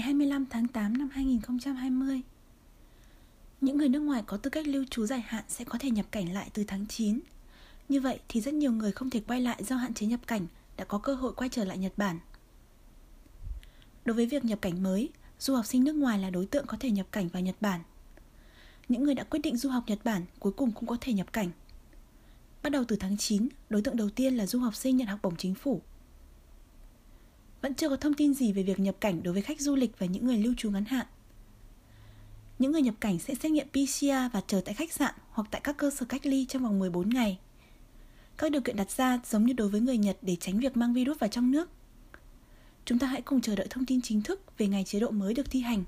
25 tháng 8 năm 2020. Những người nước ngoài có tư cách lưu trú dài hạn sẽ có thể nhập cảnh lại từ tháng 9. Như vậy thì rất nhiều người không thể quay lại do hạn chế nhập cảnh đã có cơ hội quay trở lại Nhật Bản. Đối với việc nhập cảnh mới, du học sinh nước ngoài là đối tượng có thể nhập cảnh vào Nhật Bản. Những người đã quyết định du học Nhật Bản cuối cùng cũng có thể nhập cảnh. Bắt đầu từ tháng 9, đối tượng đầu tiên là du học sinh nhận học bổng chính phủ. Vẫn chưa có thông tin gì về việc nhập cảnh đối với khách du lịch và những người lưu trú ngắn hạn. Những người nhập cảnh sẽ xét nghiệm PCR và chờ tại khách sạn hoặc tại các cơ sở cách ly trong vòng 14 ngày. Các điều kiện đặt ra giống như đối với người Nhật để tránh việc mang virus vào trong nước. Chúng ta hãy cùng chờ đợi thông tin chính thức về ngày chế độ mới được thi hành.